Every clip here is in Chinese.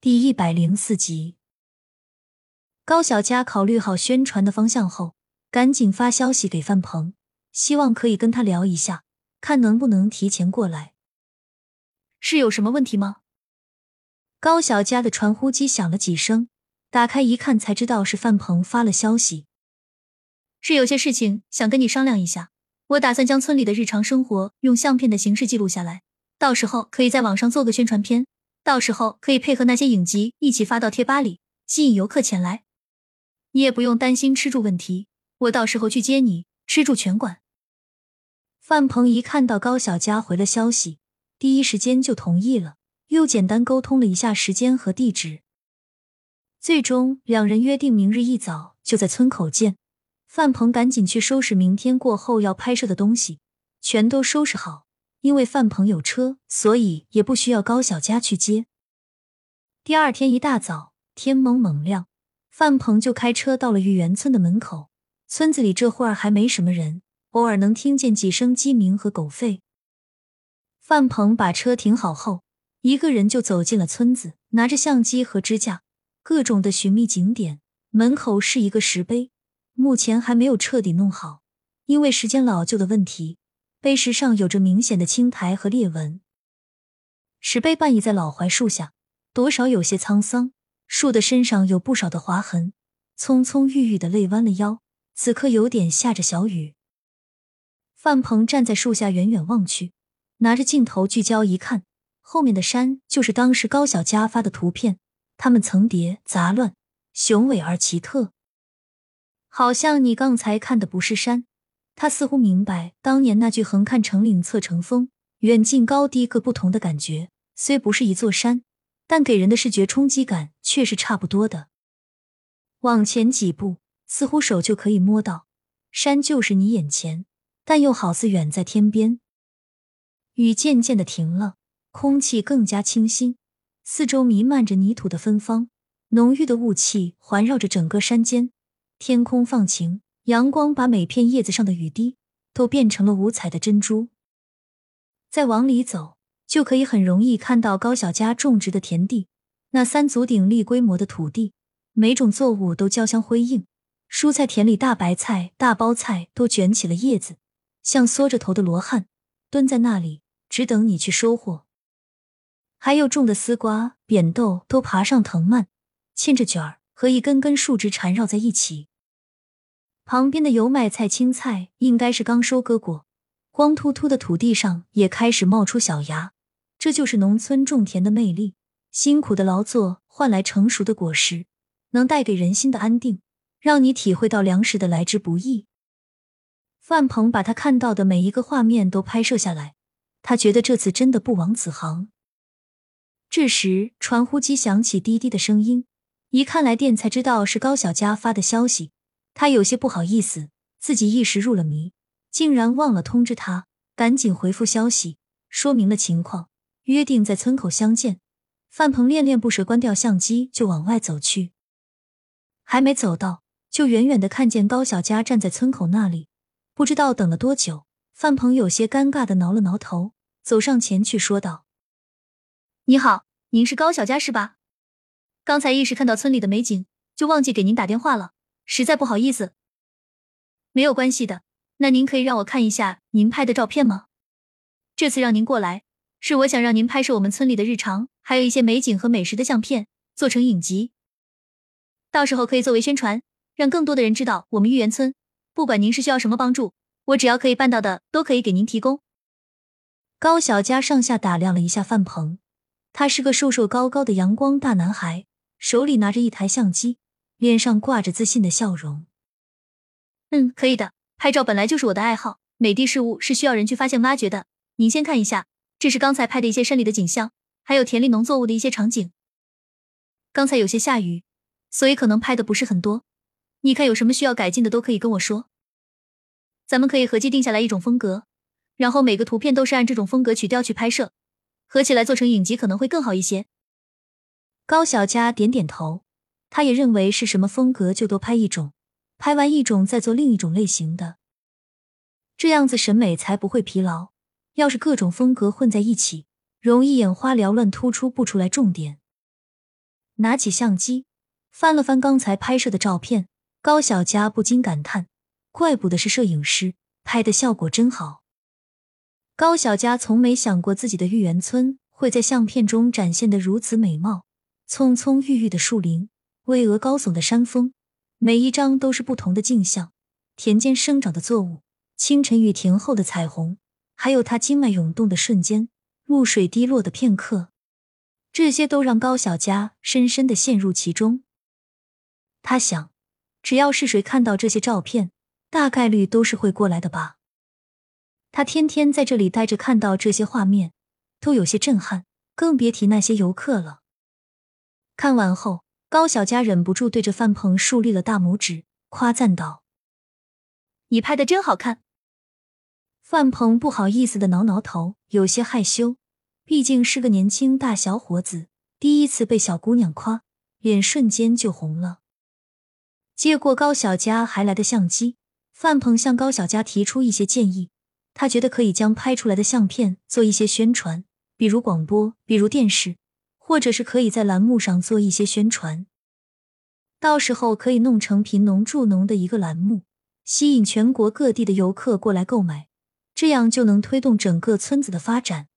第一百零四集。高小佳考虑好宣传的方向后，赶紧发消息给范鹏，希望可以跟他聊一下，看能不能提前过来。是有什么问题吗？高小佳的传呼机响了几声，打开一看，才知道是范鹏发了消息。是有些事情想跟你商量一下，我打算将村里的日常生活用相片的形式记录下来。到时候可以在网上做个宣传片，到时候可以配合那些影集一起发到贴吧里，吸引游客前来。你也不用担心吃住问题，我到时候去接你，吃住全管。范鹏一看到高小佳回了消息，第一时间就同意了，又简单沟通了一下时间和地址，最终两人约定明日一早就在村口见。范鹏赶紧去收拾明天过后要拍摄的东西，全都收拾好。因为范鹏有车，所以也不需要高小佳去接。第二天一大早，天蒙蒙亮，范鹏就开车到了玉园村的门口。村子里这会儿还没什么人，偶尔能听见几声鸡鸣和狗吠。范鹏把车停好后，一个人就走进了村子，拿着相机和支架，各种的寻觅景点。门口是一个石碑，目前还没有彻底弄好，因为时间老旧的问题。碑石上有着明显的青苔和裂纹，石碑半倚在老槐树下，多少有些沧桑。树的身上有不少的划痕，葱葱郁郁的累弯了腰。此刻有点下着小雨。范鹏站在树下远远望去，拿着镜头聚焦一看，后面的山就是当时高小佳发的图片，它们层叠杂乱，雄伟而奇特，好像你刚才看的不是山。他似乎明白当年那句“横看成岭侧成峰，远近高低各不同”的感觉，虽不是一座山，但给人的视觉冲击感却是差不多的。往前几步，似乎手就可以摸到山就是你眼前，但又好似远在天边。雨渐渐的停了，空气更加清新，四周弥漫着泥土的芬芳，浓郁的雾气环绕着整个山间，天空放晴。阳光把每片叶子上的雨滴都变成了五彩的珍珠。再往里走，就可以很容易看到高小家种植的田地，那三足鼎立规模的土地，每种作物都交相辉映。蔬菜田里，大白菜、大包菜都卷起了叶子，像缩着头的罗汉，蹲在那里，只等你去收获。还有种的丝瓜、扁豆都爬上藤蔓，牵着卷儿，和一根根树枝缠绕在一起。旁边的油麦菜、青菜应该是刚收割过，光秃秃的土地上也开始冒出小芽。这就是农村种田的魅力，辛苦的劳作换来成熟的果实，能带给人心的安定，让你体会到粮食的来之不易。范鹏把他看到的每一个画面都拍摄下来，他觉得这次真的不枉此行。这时，传呼机响起滴滴的声音，一看来电才知道是高小佳发的消息。他有些不好意思，自己一时入了迷，竟然忘了通知他，赶紧回复消息，说明了情况，约定在村口相见。范鹏恋恋不舍，关掉相机就往外走去。还没走到，就远远的看见高小佳站在村口那里，不知道等了多久。范鹏有些尴尬的挠了挠头，走上前去说道：“你好，您是高小佳是吧？刚才一时看到村里的美景，就忘记给您打电话了。”实在不好意思，没有关系的。那您可以让我看一下您拍的照片吗？这次让您过来，是我想让您拍摄我们村里的日常，还有一些美景和美食的相片，做成影集，到时候可以作为宣传，让更多的人知道我们玉园村。不管您是需要什么帮助，我只要可以办到的，都可以给您提供。高小佳上下打量了一下范鹏，他是个瘦瘦高高的阳光大男孩，手里拿着一台相机。脸上挂着自信的笑容。嗯，可以的。拍照本来就是我的爱好，美的事物是需要人去发现、挖掘的。您先看一下，这是刚才拍的一些山里的景象，还有田里农作物的一些场景。刚才有些下雨，所以可能拍的不是很多。你看有什么需要改进的，都可以跟我说。咱们可以合计定下来一种风格，然后每个图片都是按这种风格曲调去拍摄，合起来做成影集可能会更好一些。高小佳点点头。他也认为是什么风格就多拍一种，拍完一种再做另一种类型的，这样子审美才不会疲劳。要是各种风格混在一起，容易眼花缭乱，突出不出来重点。拿起相机翻了翻刚才拍摄的照片，高小佳不禁感叹：怪不得是摄影师，拍的效果真好。高小佳从没想过自己的玉园村会在相片中展现的如此美貌，葱葱郁郁的树林，巍峨高耸的山峰，每一张都是不同的景象。田间生长的作物，清晨雨停后的彩虹，还有他经脉涌动的瞬间，露水滴落的片刻，这些都让高小佳深深的陷入其中。他想，只要是谁看到这些照片，大概率都是会过来的吧。他天天在这里待着，看到这些画面都有些震撼，更别提那些游客了。看完后，高小佳忍不住对着范鹏竖立了大拇指，夸赞道：“你拍的真好看。”范鹏不好意思的挠挠头，有些害羞，毕竟是个年轻大小伙子，第一次被小姑娘夸，脸瞬间就红了。接过高小佳还来的相机，范鹏向高小佳提出一些建议。他觉得可以将拍出来的相片做一些宣传，比如广播，比如电视，或者是可以在栏目上做一些宣传。到时候可以弄成贫农助农的一个栏目，吸引全国各地的游客过来购买，这样就能推动整个村子的发展。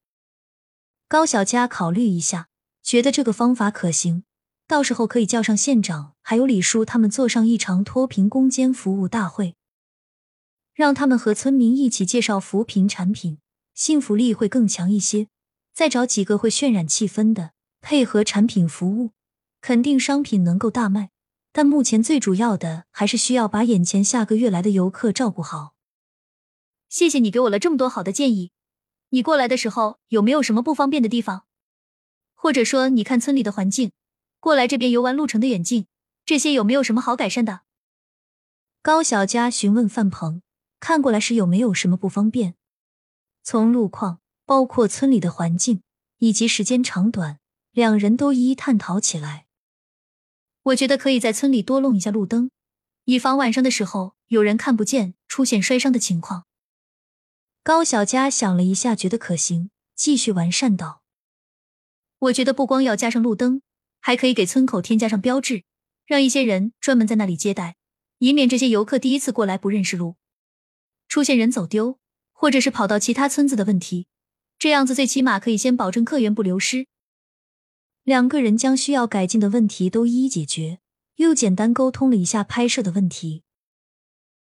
高小佳考虑一下，觉得这个方法可行。到时候可以叫上县长，还有李叔他们做上一场脱贫攻坚服务大会。让他们和村民一起介绍扶贫产品，信服力会更强一些。再找几个会渲染气氛的，配合产品服务，肯定商品能够大卖。但目前最主要的还是需要把眼前下个月来的游客照顾好。谢谢你给我了这么多好的建议。你过来的时候有没有什么不方便的地方？或者说你看村里的环境，过来这边游玩路程的远近，这些有没有什么好改善的？高小佳询问范鹏。看过来时有没有什么不方便？从路况，包括村里的环境以及时间长短，两人都一一探讨起来。我觉得可以在村里多弄一下路灯，以防晚上的时候有人看不见，出现摔伤的情况。高小佳想了一下，觉得可行，继续完善道：“我觉得不光要加上路灯，还可以给村口添加上标志，让一些人专门在那里接待，以免这些游客第一次过来不认识路。”出现人走丢，或者是跑到其他村子的问题，这样子最起码可以先保证客源不流失。两个人将需要改进的问题都一一解决，又简单沟通了一下拍摄的问题。